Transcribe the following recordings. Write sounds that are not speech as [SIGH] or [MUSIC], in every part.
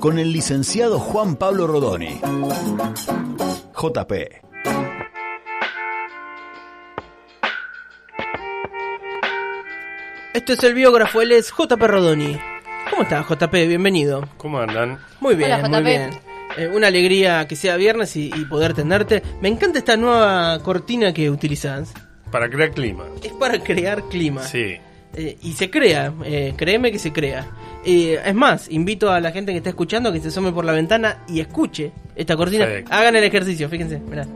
con el licenciado Juan Pablo Rodoni. JP. Esto es el biógrafo, él es JP Rodoni. ¿Cómo estás, JP? Bienvenido. ¿Cómo andan? Muy bien, Hola, muy bien. Eh, una alegría que sea viernes y, y poder tenerte. Me encanta esta nueva cortina que utilizas. Para crear clima. Es para crear clima. Sí. Eh, y se crea, eh, créeme que se crea. Eh, es más, invito a la gente que está escuchando que se asome por la ventana y escuche esta cortina. Sí. Hagan el ejercicio, fíjense, mirá.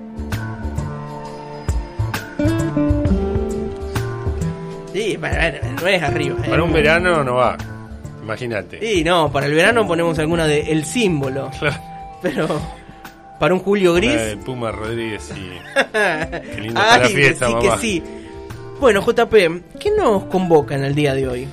Sí, bueno, no es arriba. Para eh. un verano no va. Imagínate. Sí, no, para el verano ponemos alguna de El Símbolo. Pero para un Julio Gris. La de Puma Rodríguez y. [LAUGHS] Qué linda está la Ay, fiesta, sí mamá. que sí. Bueno, JP, ¿qué nos convoca en el día de hoy?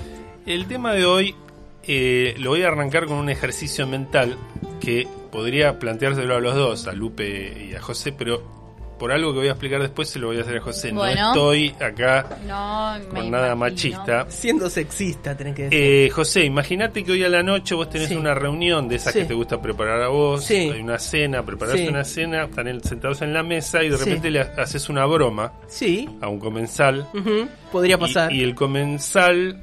El tema de hoy eh, lo voy a arrancar con un ejercicio mental que podría planteárselo a los dos, a Lupe y a José, pero por algo que voy a explicar después se lo voy a hacer a José. Bueno. No estoy acá No, por nada imagino. machista. Siendo sexista, tenés que decir. Eh, José, imagínate que hoy a la noche vos tenés Sí. una reunión de esas Sí. que te gusta preparar a vos, Sí. hay una cena, preparás Sí. una cena, están en- sentados en la mesa y de Sí. repente le ha- haces una broma sí, a un comensal podría pasar. y, y el comensal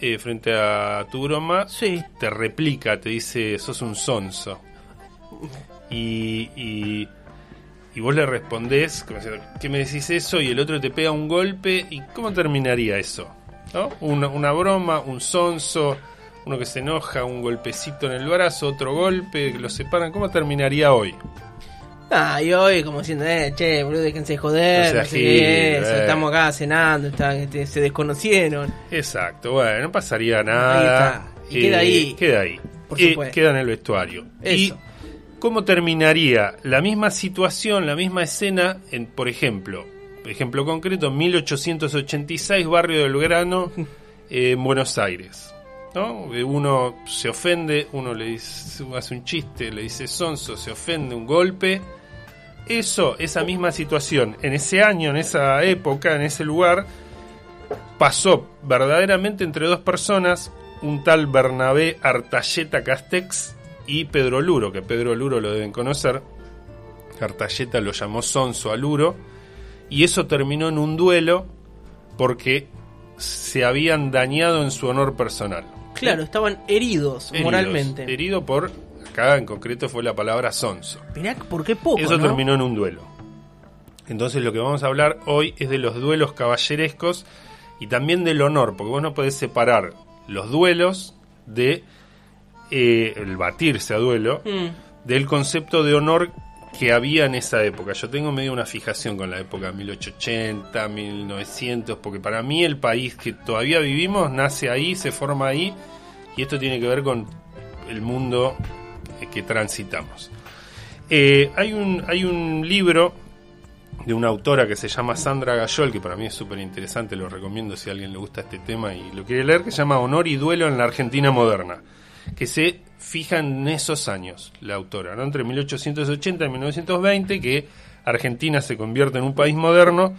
eh, frente a tu broma Sí, te replica, te dice sos un sonso y, y, y vos le respondés como diciendo, ¿qué me decís eso? y el otro te pega un golpe y ¿cómo terminaría eso? ¿No? Una, una broma, un sonso, uno que se enoja, un golpecito en el brazo, otro golpe, que lo separan, ¿cómo terminaría hoy? Ah, y hoy como diciendo, eh, che, boludo, déjense de joder, No sea no sé gil, qué es, eh. estamos acá cenando, está- este, se desconocieron. Exacto, bueno, no pasaría Ahí nada. está. Y queda ahí. Queda ahí. Por supuesto. queda en el vestuario. Eso. ¿Y cómo terminaría la misma situación, la misma escena, en, por ejemplo, ejemplo concreto, 1886, barrio del Grano, [LAUGHS] eh, en Buenos Aires? ¿no? Eh, Uno se ofende, uno le dice, hace un chiste, le dice sonso, se ofende, un golpe. Eso, esa misma situación, en ese año, en esa época, en ese lugar, pasó verdaderamente entre dos personas, un tal Bernabé Artalleta Castex y Pedro Luro, que Pedro Luro lo deben conocer. Artalleta lo llamó Sonso a Luro, y eso terminó en un duelo porque se habían dañado en su honor personal. Claro, estaban heridos, Heridos, moralmente. Herido por, acá en concreto fue la palabra Sonso. Mirá, ¿por qué poco, Eso no? terminó en un duelo. Entonces lo que vamos a hablar hoy es de los duelos caballerescos y también del honor, porque vos no podés separar los duelos de eh, el batirse a duelo Mm, del concepto de honor que había en esa época. Yo tengo medio una fijación con la época 1880, 1900, porque para mí el país que todavía vivimos nace ahí, se forma ahí, y esto tiene que ver con el mundo eh, que transitamos. Eh, hay, un, hay un libro de una autora que se llama Sandra Gayol, que para mí es súper interesante, lo recomiendo si a alguien le gusta este tema y lo quiere leer, que se llama Honor y Duelo en la Argentina Moderna, que se fija en esos años, la autora, ¿no? entre 1880 y 1920, que Argentina se convierte en un país moderno,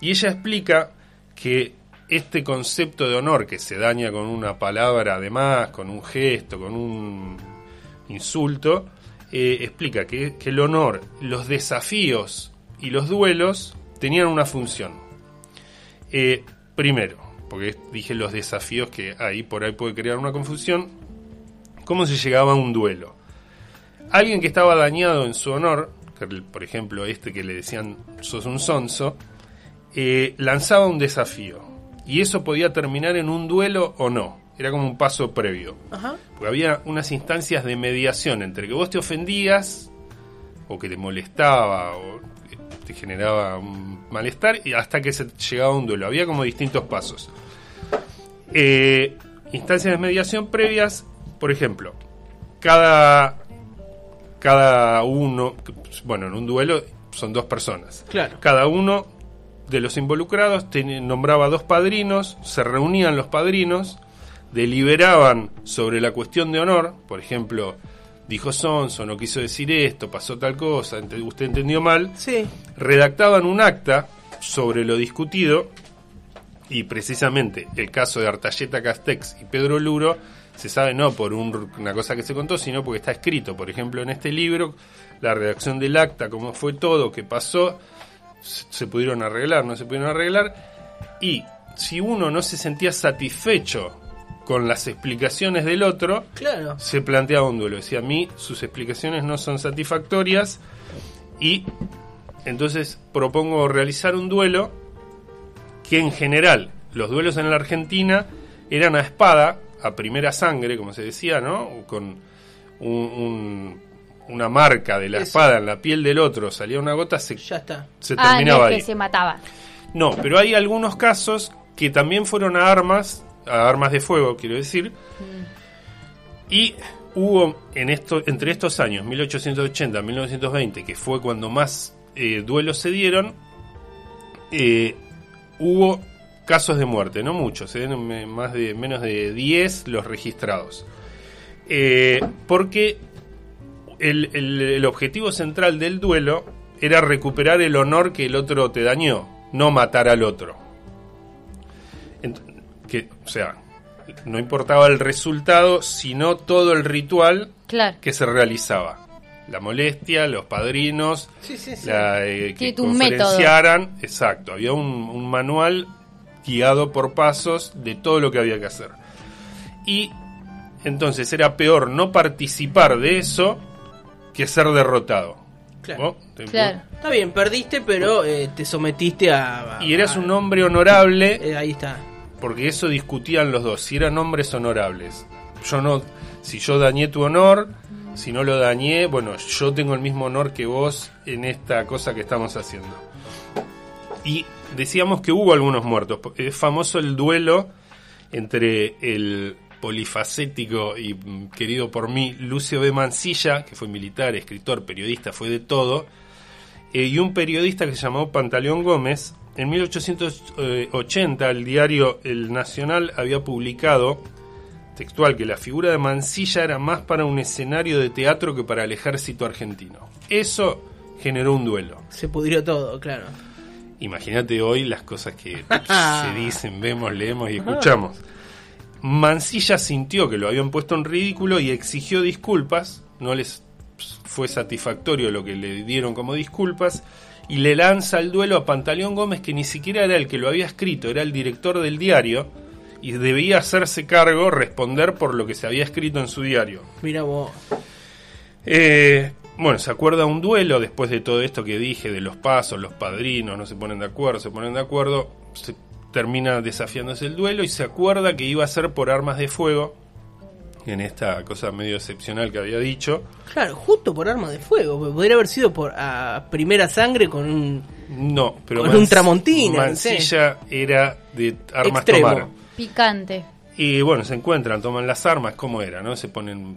y ella explica que este concepto de honor que se daña con una palabra además, con un gesto, con un insulto, eh, explica que, que el honor, los desafíos y los duelos tenían una función. Eh, primero, porque dije los desafíos que ahí por ahí puede crear una confusión, ¿cómo se llegaba a un duelo? Alguien que estaba dañado en su honor, por ejemplo este que le decían sos un sonso, eh, lanzaba un desafío. Y eso podía terminar en un duelo o no. Era como un paso previo. Ajá. Porque había unas instancias de mediación entre que vos te ofendías, o que te molestaba, o que te generaba un malestar, y hasta que se llegaba a un duelo. Había como distintos pasos. Eh, instancias de mediación previas, por ejemplo, cada cada uno, bueno, en un duelo son dos personas. Claro. Cada uno de los involucrados ten- nombraba dos padrinos, se reunían los padrinos, deliberaban sobre la cuestión de honor, por ejemplo, dijo Sonso, no quiso decir esto, pasó tal cosa, usted entendió mal, Sí. redactaban un acta sobre lo discutido y precisamente el caso de Artalleta Castex y Pedro Luro se sabe no por un- una cosa que se contó, sino porque está escrito, por ejemplo, en este libro, la redacción del acta, cómo fue todo, qué pasó, se se pudieron arreglar, no se pudieron arreglar, y si uno no se sentía satisfecho con las explicaciones del otro, Claro. se planteaba un duelo. Decía, a mí sus explicaciones no son satisfactorias y entonces propongo realizar un duelo que en general los duelos en la Argentina eran a espada, a primera sangre, como se decía, ¿no? Con un- un- una marca de la Eso. espada en la piel del otro, salía una gota, se, Ya está. se Ah, no terminaba ahí. que se mataba. No, pero hay algunos casos que también fueron a armas, a armas de fuego, quiero decir. Y hubo en esto, entre estos años, 1880 1920, que fue cuando más eh, duelos se dieron, eh, hubo casos de muerte, no muchos, eh, más de menos de 10 los registrados. Eh, porque el, el- el objetivo central del duelo era recuperar el honor que el otro te dañó, no matar al otro. Ent- que, o sea, no importaba el resultado, sino todo el ritual Claro. que se realizaba. La molestia, los padrinos, Sí, sí, sí. la, eh, que un método. conferenciaran. Exacto, había un, un manual guiado por pasos de todo lo que había que hacer. Y entonces era peor no participar de eso que ser derrotado. Claro. ¿No? ¿Te- Claro. Está bien, perdiste, pero eh, te sometiste a. a- Y eras un hombre honorable eh, ahí está. porque eso discutían los dos, si eran hombres honorables. Yo no, si yo dañé tu honor, si no lo dañé, bueno, yo tengo el mismo honor que vos en esta cosa que estamos haciendo. Y decíamos que hubo algunos muertos. Es famoso el duelo entre el polifacético y mm, querido por mí Lucio B. Mansilla, que fue militar, escritor, periodista, fue de todo, eh, y un periodista que se llamó Pantaleón Gómez. En 1880 el diario El Nacional había publicado textual que la figura de Mansilla era más para un escenario de teatro que para el ejército argentino. Eso generó un duelo. Se pudrió todo, claro. Imagínate hoy las cosas que [LAUGHS] se dicen, vemos, leemos y escuchamos. Mansilla sintió que lo habían puesto en ridículo y exigió disculpas. No les fue satisfactorio lo que le dieron como disculpas. Y le lanza el duelo a Pantaleón Gómez, que ni siquiera era el que lo había escrito, era el director del diario. Y debía hacerse cargo, responder por lo que se había escrito en su diario. Mira vos. Eh, bueno, se acuerda un duelo después de todo esto que dije, de los pasos, los padrinos, no se ponen de acuerdo, se ponen de acuerdo, se termina desafiándose el duelo y se acuerda que iba a ser por armas de fuego, en esta cosa medio excepcional que había dicho. Claro, justo por arma de fuego. porque Podría haber sido por a primera sangre con un. No, pero Con un Tramontina, Mansilla era de armas Extremo. tomar. Picante. Y bueno, se encuentran, toman las armas, ¿cómo era? ¿No? Se ponen,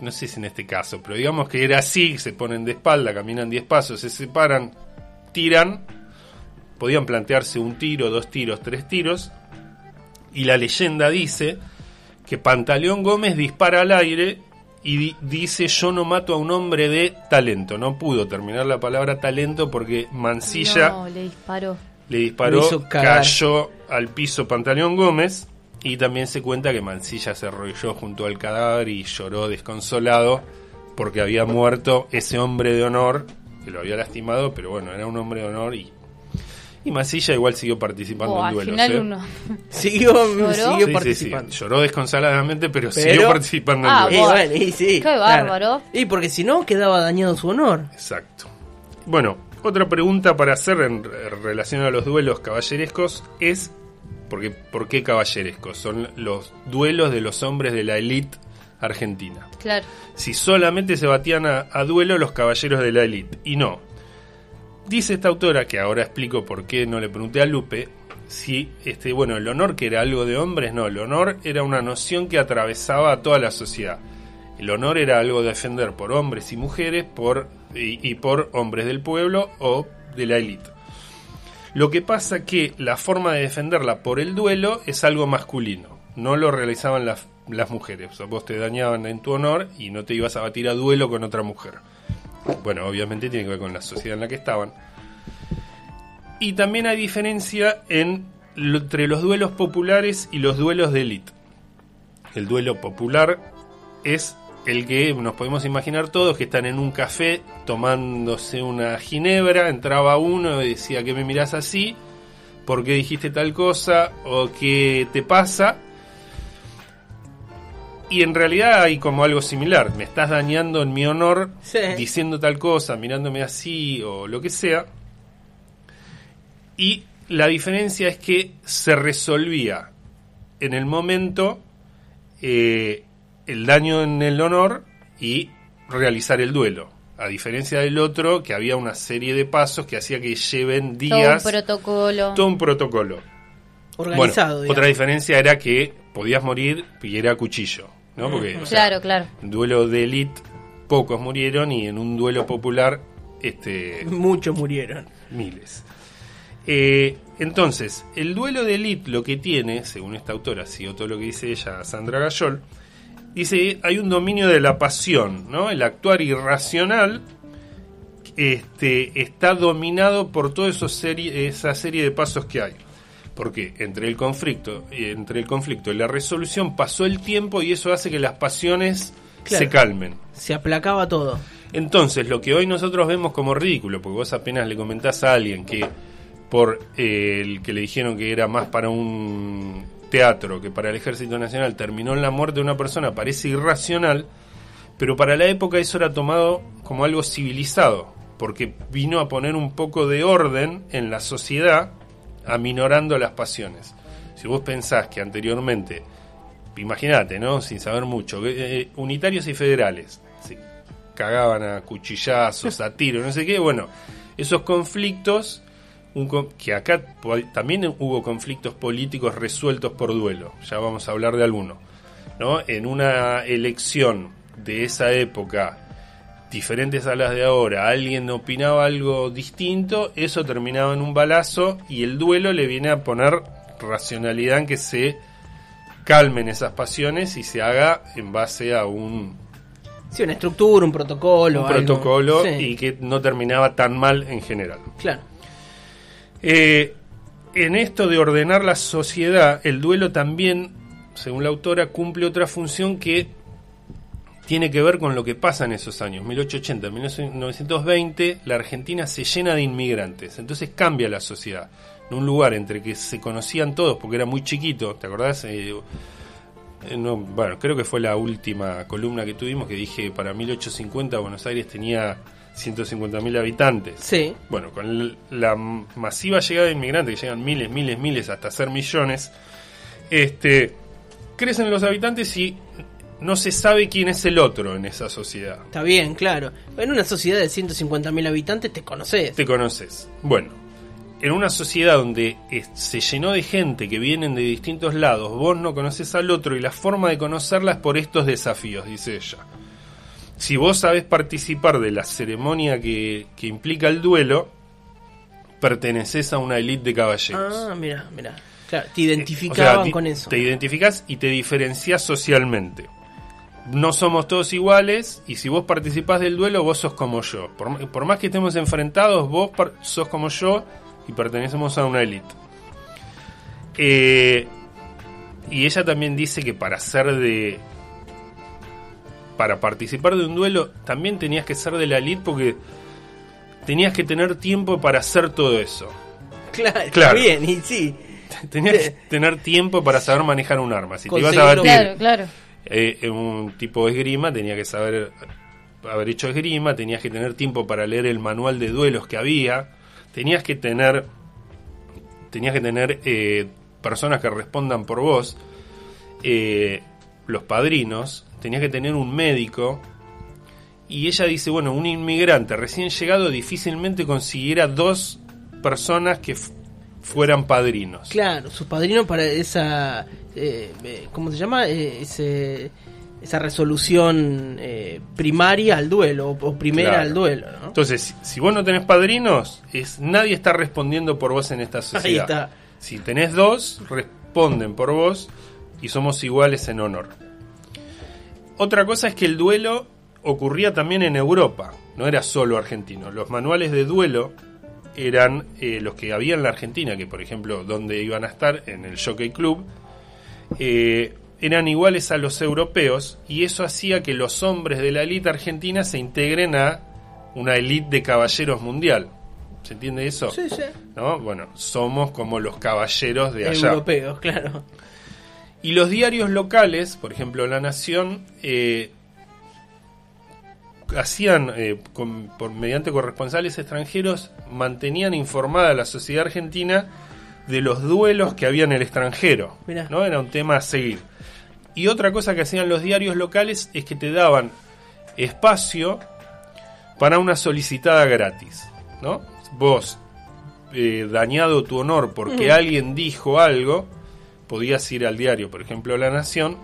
no sé si en este caso, pero digamos que era así, se ponen de espalda, caminan 10 pasos, se separan, tiran, podían plantearse un tiro, dos tiros, tres tiros, y la leyenda dice que Pantaleón Gómez dispara al aire y di- dice yo no mato a un hombre de talento. No pudo terminar la palabra talento porque Mansilla No, le disparó. le disparó, cayó al piso Pantaleón Gómez y también se cuenta que Mansilla se arrolló junto al cadáver y lloró desconsolado porque había muerto ese hombre de honor que lo había lastimado, pero bueno, era un hombre de honor y, y Mansilla igual siguió participando Oh, en al duelos. final ¿eh? uno. [LAUGHS] Siguió, [LAUGHS] ¿Lloró? siguió Sí, participando. sí, lloró desconsoladamente, pero, Pero- siguió participando en Ah, duelos. Y vos. bueno, y sí, Qué claro. bárbaro. Y porque si no, quedaba dañado su honor. Exacto. Bueno, otra pregunta para hacer en re- relación a los duelos caballerescos es porque, ¿por qué caballerescos? Son los duelos de los hombres de la élite argentina. Claro. Si solamente se batían a, a duelo los caballeros de la élite. Y no. Dice esta autora, que ahora explico por qué no le pregunté a Lupe, si este, bueno, el honor que era algo de hombres, no, el honor era una noción que atravesaba a toda la sociedad. El honor era algo de defender por hombres y mujeres por, y, y por hombres del pueblo o de la élite. Lo que pasa que la forma de defenderla por el duelo es algo masculino. No lo realizaban las, mujeres. O sea, vos te dañaban en tu honor y no te ibas a batir a duelo con otra mujer. Bueno, obviamente tiene que ver con la sociedad en la que estaban. Y también hay diferencia entre los duelos populares y los duelos de élite. El duelo popular es el que nos podemos imaginar todos que están en un café tomándose una ginebra, entraba uno y decía que me mirás así, por qué dijiste tal cosa o qué te pasa. Y en realidad hay como algo similar, me estás dañando en mi honor Sí. diciendo tal cosa, mirándome así o lo que sea. Y la diferencia es que se resolvía en el momento eh, el daño en el honor y realizar el duelo. A diferencia del otro, que había una serie de pasos que hacía que lleven Todo un días, protocolo. todo un protocolo. Organizado. Bueno, otra diferencia era que podías morir y era a cuchillo, ¿no? Porque o sea, Claro, claro. en duelo de élite pocos murieron y en un duelo popular este Muchos murieron. miles. Eh, entonces, el duelo de élite lo que tiene, según esta autora, sigo todo lo que dice ella, Sandra Gayol, dice hay un dominio de la pasión, ¿no? El actuar irracional este, está dominado por toda esa serie, esa serie de pasos que hay. Porque entre el conflicto, entre el conflicto y la resolución pasó el tiempo y eso hace que las pasiones Claro. se calmen. Se aplacaba todo. Entonces, lo que hoy nosotros vemos como ridículo, porque vos apenas le comentás a alguien que por eh, el que le dijeron que era más para un teatro que para el Ejército Nacional terminó en la muerte de una persona, parece irracional, pero para la época eso era tomado como algo civilizado, porque vino a poner un poco de orden en la sociedad, aminorando las pasiones. Si vos pensás que anteriormente, imagínate, ¿no? Sin saber mucho, que, eh, unitarios y federales, se cagaban a cuchillazos, a tiros, no sé qué, bueno, esos conflictos, un que acá también hubo conflictos políticos resueltos por duelo, ya vamos a hablar de alguno, ¿no? En una elección de esa época, diferentes a las de ahora, alguien opinaba algo distinto, eso terminaba en un balazo y el duelo le viene a poner racionalidad en que se calmen esas pasiones y se haga en base a un, Sí, una estructura, un protocolo. un algo. protocolo Sí, y que no terminaba tan mal en general. Claro. Eh, en esto de ordenar la sociedad, el duelo también, según la autora, cumple otra función que tiene que ver con lo que pasa en esos años, 1880, 1920, la Argentina se llena de inmigrantes, entonces cambia la sociedad. En un lugar entre que se conocían todos porque era muy chiquito, ¿te acordás? Eh, eh, no, bueno, creo que fue la última columna que tuvimos que dije para 1850 Buenos Aires tenía 150.000 habitantes. Sí. Bueno, con la masiva llegada de inmigrantes, que llegan miles, miles, miles, hasta ser millones, este, crecen los habitantes y no se sabe quién es el otro en esa sociedad. Está bien, claro. En una sociedad de 150.000 habitantes te conoces. Te conoces. Bueno, en una sociedad donde se llenó de gente que vienen de distintos lados, vos no conoces al otro y la forma de conocerla es por estos desafíos, dice ella. Si vos sabés participar de la ceremonia que, que implica el duelo, perteneces a una élite de caballeros. Ah, mira, mira. Claro, te O sea, identificaban ti- con eso. Te identificás y te diferenciás socialmente. No somos todos iguales y si vos participás del duelo, vos sos como yo. Por, más que estemos enfrentados, vos sos como yo y pertenecemos a una élite. Eh, y ella también dice que para ser de. Para participar de un duelo, también tenías que ser de la élite porque tenías que tener tiempo para hacer todo eso. Claro, Claro. bien, y sí. [LAUGHS] Tenías que tener tiempo para saber manejar un arma. Si te ibas a batir Claro, claro. eh, en un tipo de esgrima, tenía que saber haber hecho esgrima, tenías que tener tiempo para leer el manual de duelos que había, tenías que tener tenías que tener eh, personas que respondan por vos, eh, los padrinos, tenías que tener un médico. Y ella dice, bueno, un inmigrante recién llegado difícilmente consiguiera dos personas que fueran padrinos. Claro, sus padrinos para esa. Eh, eh, ¿Cómo se llama? Eh, ese. esa resolución eh, primaria al duelo o, primera Claro. al duelo, ¿no? Entonces, si- vos no tenés padrinos, es, nadie está respondiendo por vos en esta [LAUGHS] sociedad. está. Si tenés dos, responden por vos y somos iguales en honor. Otra cosa es que el duelo ocurría también en Europa, no era solo argentino. Los manuales de duelo eran eh, los que había en la Argentina, que por ejemplo, donde iban a estar, en el Jockey Club, eh, eran iguales a los europeos y eso hacía que los hombres de la élite argentina se integren a una élite de caballeros mundial. ¿Se entiende eso? Sí, sí. ¿No? Bueno, somos como los caballeros de allá. Europeos, claro. Y los diarios locales, por ejemplo La Nación, eh, hacían, eh, con- por, mediante corresponsales extranjeros, mantenían informada a la sociedad argentina de los duelos que había en el extranjero. Mirá. ¿no? Era un tema a seguir. Y otra cosa que hacían los diarios locales es que te daban espacio para una solicitada gratis. ¿no? Vos, eh, dañado tu honor porque alguien dijo algo, podías ir al diario, por ejemplo La Nación,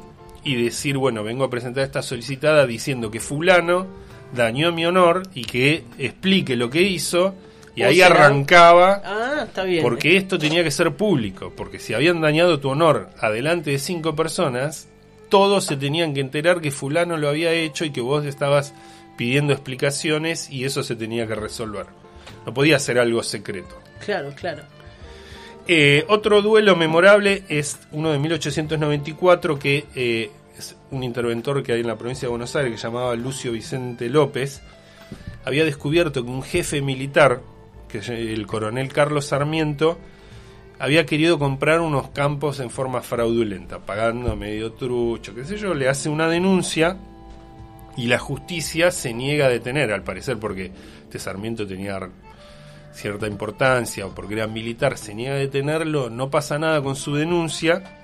y decir, bueno, vengo a presentar esta solicitada diciendo que fulano dañó mi honor y que explique lo que hizo, y O ahí será- arrancaba, Ah, está bien. porque esto tenía que ser público, porque si habían dañado tu honor adelante de cinco personas, todos se tenían que enterar que fulano lo había hecho y que vos estabas pidiendo explicaciones y eso se tenía que resolver. No podía ser algo secreto. Claro, claro. Eh, otro duelo memorable es uno de 1894 que eh, es un interventor que hay en la provincia de Buenos Aires que llamaba Lucio Vicente López. Había descubierto que un jefe militar, que es el coronel Carlos Sarmiento, había querido comprar unos campos en forma fraudulenta, pagando medio trucho, qué sé yo, le hace una denuncia y la justicia se niega a detener, al parecer, porque este Sarmiento tenía cierta importancia o porque era militar, se niega a detenerlo, no pasa nada con su denuncia.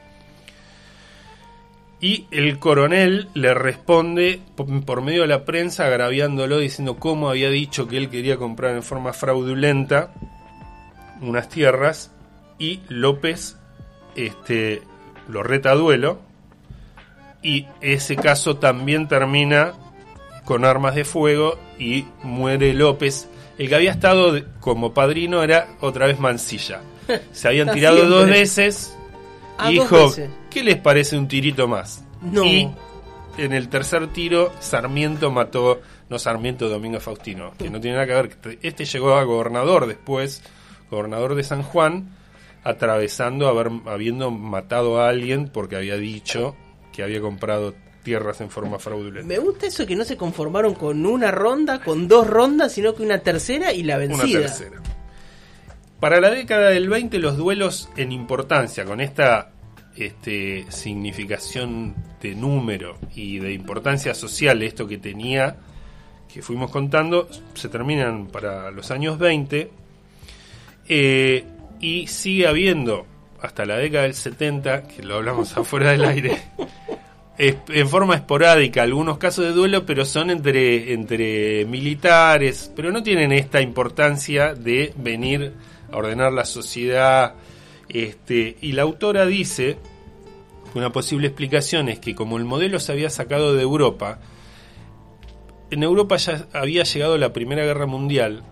Y el coronel le responde po- por medio de la prensa agraviándolo diciendo cómo había dicho que él quería comprar en forma fraudulenta unas tierras y López este, lo reta a duelo y ese caso también termina con armas de fuego y muere López. El que había estado como padrino era otra vez Mansilla. Se habían [LAUGHS] tirado dos veces Ah, y dos dijo, veces. ¿qué les parece un tirito más? No. Y en el tercer tiro, Sarmiento mató, no Sarmiento, Domingo Faustino, que no tiene nada que ver. Este llegó a gobernador después, gobernador de San Juan, atravesando, haber, habiendo matado a alguien porque había dicho que había comprado tierras en forma fraudulenta. Me gusta eso que no se conformaron con una ronda, con dos rondas, sino que una tercera y la Una vencida. tercera. Para la década del 20 los duelos en importancia, con esta este, significación de número y de importancia social, esto que tenía, que fuimos contando, se terminan para los años 20 eh, y sigue habiendo hasta la década del 70, que lo hablamos [LAUGHS] afuera del aire, es- en forma esporádica algunos casos de duelo, pero son entre, entre militares, pero no tienen esta importancia de venir a ordenar la sociedad. Este, y la autora dice una posible explicación es que como el modelo se había sacado de Europa, en Europa ya había llegado la Primera Guerra Mundial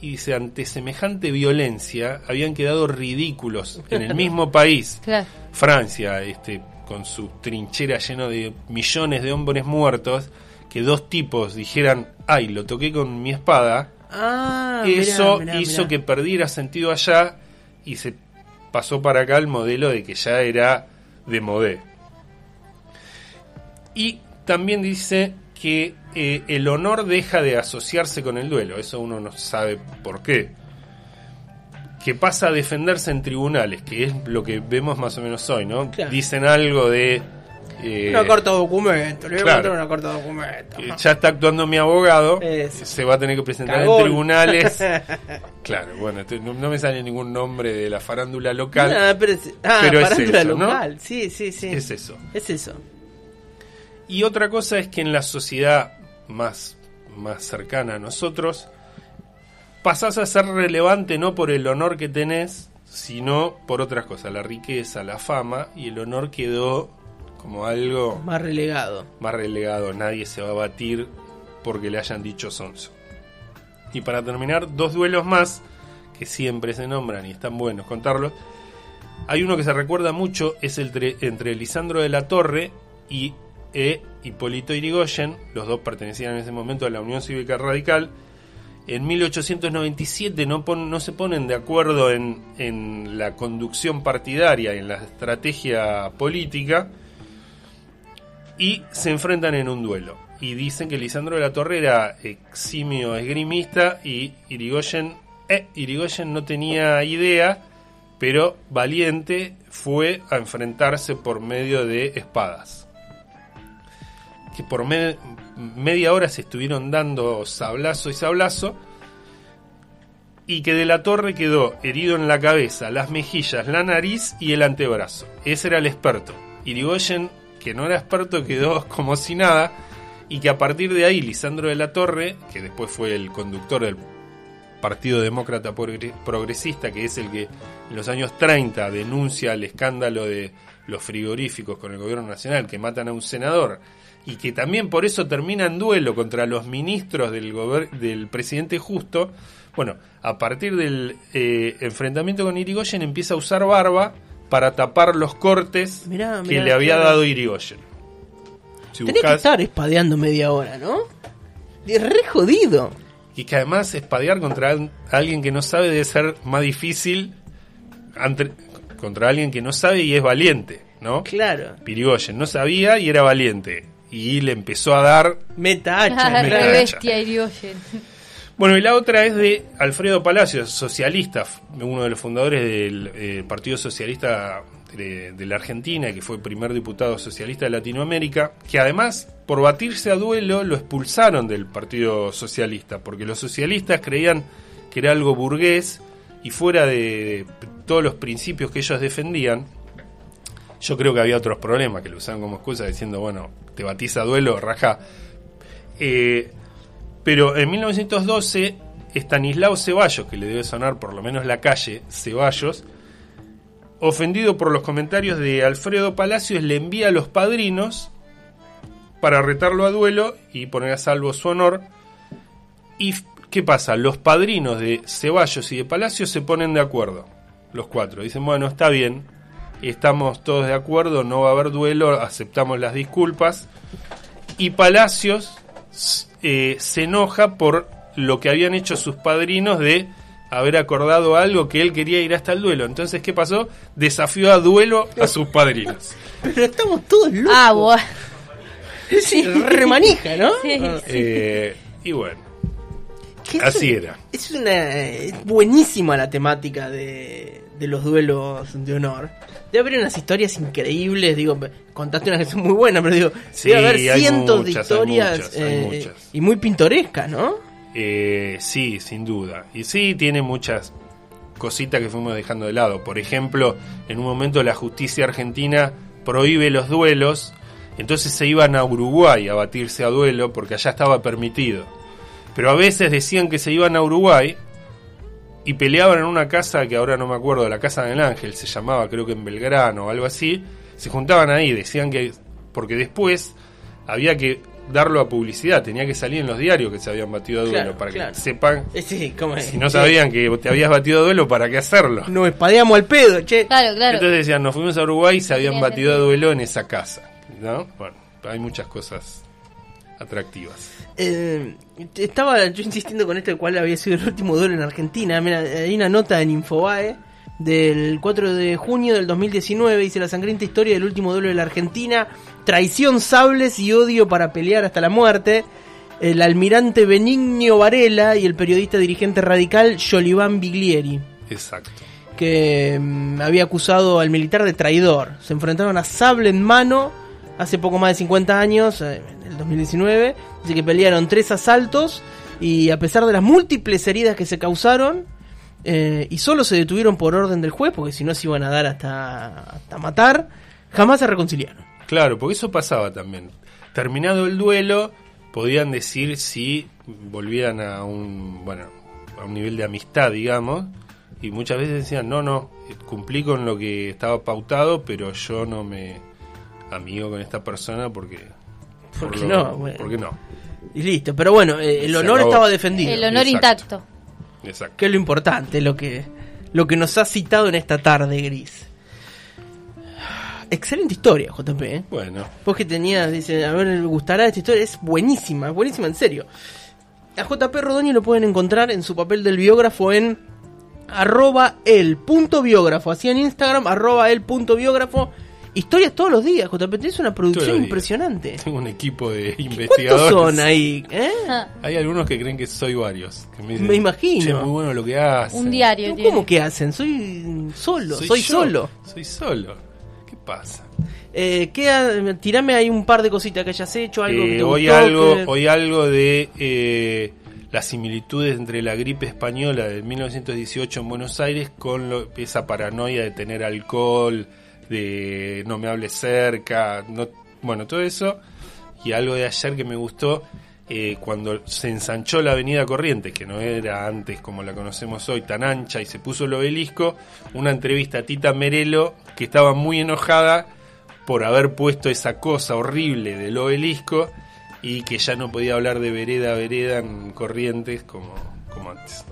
y dice, ante semejante violencia habían quedado ridículos en el mismo [LAUGHS] país. Claro. Francia, este, con su trinchera lleno de millones de hombres muertos, que dos tipos dijeran, ay, lo toqué con mi espada, Ah, eso mirá, mirá, hizo mirá. que perdiera sentido allá y se pasó para acá el modelo de que ya era de modé. Y también dice que eh, el honor deja de asociarse con el duelo, eso uno no sabe por qué. Que pasa a defenderse en tribunales, que es lo que vemos más o menos hoy, ¿no? Claro. Dicen algo de... eh, Una carta de documento, le voy a claro. mandar una carta de documento. que ya está actuando mi abogado, Eso. se va a tener que presentar Cagón. en tribunales. [LAUGHS] Claro, bueno, no, no me sale ningún nombre de la farándula local. Ah, pero es, ah, Pero es eso, ¿no? Sí, sí, sí. Es eso. Es eso. Y otra cosa es que en la sociedad más, más cercana a nosotros, pasás a ser relevante no por el honor que tenés, sino por otras cosas, la riqueza, la fama, y el honor quedó como algo Más relegado. más relegado. Nadie se va a batir porque le hayan dicho Sonso. Y para terminar, dos duelos más que siempre se nombran y están buenos contarlos. Hay uno que se recuerda mucho, es el tre- entre Lisandro de la Torre y e Hipólito Irigoyen. Los dos pertenecían en ese momento a la Unión Cívica Radical. En 1897 no, se ponen de acuerdo en, la conducción partidaria, en la estrategia política, y se enfrentan en un duelo. Y dicen que Lisandro de la Torre era eximio esgrimista y Irigoyen, eh, Irigoyen no tenía idea, pero valiente fue a enfrentarse por medio de espadas. Que por me- media hora se estuvieron dando sablazo y sablazo. Y que de la torre quedó herido en la cabeza, las mejillas, la nariz y el antebrazo. Ese era el experto. Irigoyen, que no era experto, quedó [LAUGHS] como si nada. Y que a partir de ahí, Lisandro de la Torre, que después fue el conductor del Partido Demócrata Progre- Progresista, que es el que en los años 30 denuncia el escándalo de los frigoríficos con el gobierno nacional, que matan a un senador, y que también por eso termina en duelo contra los ministros del, del presidente justo, bueno, a partir del eh, enfrentamiento con Irigoyen empieza a usar barba para tapar los cortes Mirá, que le había dado Irigoyen. Si Tenés que estar espadeando media hora, ¿no? Es re jodido. Y que además espadear contra al- alguien que no sabe debe ser más difícil ante- contra alguien que no sabe y es valiente, ¿no? Claro. Pirigoyen no sabía y era valiente. Y le empezó a dar... Meta [LAUGHS] hacha. Me re cacha. bestia Irigoyen. Bueno, y la otra es de Alfredo Palacios, socialista, uno de los fundadores del eh, Partido Socialista de, de la Argentina, que fue primer diputado socialista de Latinoamérica, que además, por batirse a duelo, lo expulsaron del Partido Socialista, porque los socialistas creían que era algo burgués y fuera de todos los principios que ellos defendían, yo creo que había otros problemas que lo usaban como excusa diciendo, bueno, te batís a duelo, raja. Eh, pero en 1912, Estanislao Ceballos, que le debe sonar por lo menos la calle Ceballos, ofendido por los comentarios de Alfredo Palacios, le envía a los padrinos para retarlo a duelo y poner a salvo su honor. ¿Y qué pasa? Los padrinos de Ceballos y de Palacios se ponen de acuerdo, los cuatro. Dicen, bueno, está bien, estamos todos de acuerdo, no va a haber duelo, aceptamos las disculpas. Y Palacios eh, se enoja por lo que habían hecho sus padrinos de haber acordado algo que él quería ir hasta el duelo. Entonces, ¿qué pasó? Desafió a duelo a sus padrinos. Pero estamos todos locos. Ah, bueno. [LAUGHS] Sí, remanija, ¿no? Sí. Ah. Eh, y bueno, así un- era. Es una es buenísima la temática de, de los duelos de honor. Debe haber unas historias increíbles, digo, contaste una que son muy buenas, pero digo, Sí, debe haber cientos de muchas, historias muchas, eh, muchas. y muy pintorescas, ¿no? Eh, sí, sin duda. Y sí, tiene muchas cositas que fuimos dejando de lado. Por ejemplo, en un momento la justicia argentina prohíbe los duelos, entonces se iban a Uruguay a batirse a duelo porque allá estaba permitido. Pero a veces decían que se iban a Uruguay y peleaban en una casa que ahora no me acuerdo, la Casa del Ángel se llamaba, creo que en Belgrano o algo así. Se juntaban ahí, decían que. Porque después había que darlo a publicidad, tenía que salir en los diarios que se habían batido a duelo Claro, para claro. que sepan. Eh, Sí, ¿cómo es? Si no Sí. sabían que te habías batido a duelo, ¿para qué hacerlo? Nos espadeamos al pedo, che. Claro, claro. Entonces decían, nos fuimos a Uruguay y se habían batido a duelo en esa casa. ¿No? Bueno, hay muchas cosas atractivas. Eh, estaba yo insistiendo con esto de cuál había sido el último duelo en Argentina. Mira, hay una nota en Infobae del 4 de junio del 2019. Dice la sangrienta historia del último duelo de la Argentina. Traición, sables y odio para pelear hasta la muerte. El almirante Benigno Varela y el periodista dirigente radical Joliván Biglieri. Exacto. que mm, había acusado al militar de traidor. Se enfrentaron a sable en mano hace poco más de 50 años, eh, el 2019. Dice que pelearon tres asaltos y a pesar de las múltiples heridas que se causaron, eh, y solo se detuvieron por orden del juez, porque si no se iban a dar hasta, hasta matar, jamás se reconciliaron. Claro, porque eso pasaba también. Terminado el duelo, podían decir si volvían a un, bueno, a un nivel de amistad, digamos, y muchas veces decían, no, no, cumplí con lo que estaba pautado, pero yo no me amigo con esta persona porque... ¿Por qué lo- no? Bueno. ¿Por qué no? Y listo, pero bueno, eh, el honor estaba defendido. El honor Exacto. intacto. Exacto. Que es lo importante, lo que, lo que nos ha citado en esta tarde gris. Excelente historia, JP. ¿eh? Bueno, Vos que tenías, dice, a ver, ¿le gustará esta historia? Es buenísima, es buenísima, en serio. A JP Rodoni lo pueden encontrar en su papel del biógrafo en arroba el punto biógrafo, así en Instagram, arroba el punto biógrafo. Historias todos los días, JP, tenés una producción impresionante. tengo un equipo de ¿Cuántos investigadores. son ahí? ¿Eh? [LAUGHS] Hay algunos que creen que soy varios. que dicen, Me imagino. "Che, muy bueno lo que hacen. Un diario ¿Cómo tiene. que hacen? Soy solo, soy, solo. Soy solo. ¿Qué pasa? Eh, ¿qué ha- tirame ahí un par de cositas que hayas hecho, algo que Eh, te hoy, gustó, algo, que- hoy algo de eh, las similitudes entre la gripe española de 1918 en Buenos Aires con lo- esa paranoia de tener alcohol, de no me hables cerca, no, bueno, todo eso. Y algo de ayer que me gustó, eh, cuando se ensanchó la avenida Corrientes, que no era antes como la conocemos hoy, tan ancha, y se puso el obelisco, una entrevista a Tita Merelo, que estaba muy enojada por haber puesto esa cosa horrible del obelisco y que ya no podía hablar de vereda a vereda en Corrientes como, como antes.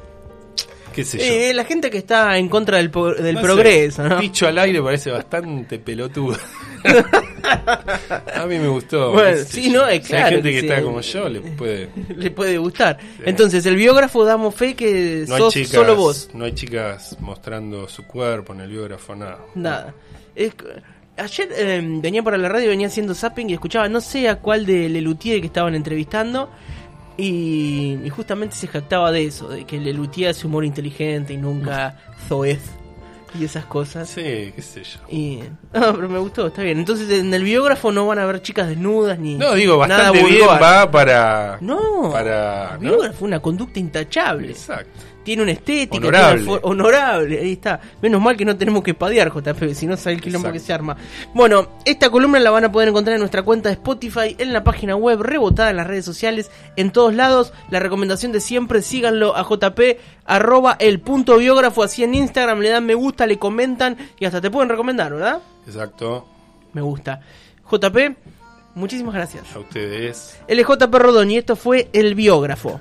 ¿Qué sé yo? Eh, la gente que está en contra del, del No sé, progreso, ¿no? Dicho al aire parece bastante pelotudo. [LAUGHS] a mí me gustó. Bueno, sé sí, no, es Si hay claro gente que sí. está como yo, le puede... [LAUGHS] Le puede gustar. Entonces, el biógrafo damos fe que No hay sos chicas, solo vos. no hay chicas mostrando su cuerpo en el biógrafo, nada. Nada. Es ayer eh, venía para la radio, venía haciendo zapping y escuchaba no sé a cuál de Lelutier que estaban entrevistando. Y, y justamente se jactaba de eso, de que Lelutier hace humor inteligente y nunca [LAUGHS] zoez y esas cosas. Sí, qué sé yo. Y, no, pero me gustó, está bien. Entonces en el biógrafo no van a ver chicas desnudas ni No, digo, nada bastante bien vulgar. va para... No, para el ¿no? biógrafo una conducta intachable. Exacto. Tiene una estética, Honorable. tiene honorable, ahí está. Menos mal que no tenemos que espadear, JP, si no sabe el quilombo Exacto. que se arma. Bueno, esta columna la van a poder encontrar en nuestra cuenta de Spotify, en la página web, rebotada en las redes sociales, en todos lados. La recomendación de siempre, síganlo a JP, arroba el punto biógrafo, así en Instagram, le dan me gusta, le comentan y hasta te pueden recomendar, ¿verdad? Exacto. Me gusta. JP, muchísimas gracias. A ustedes. Él es JP Rodón y esto fue El Biógrafo.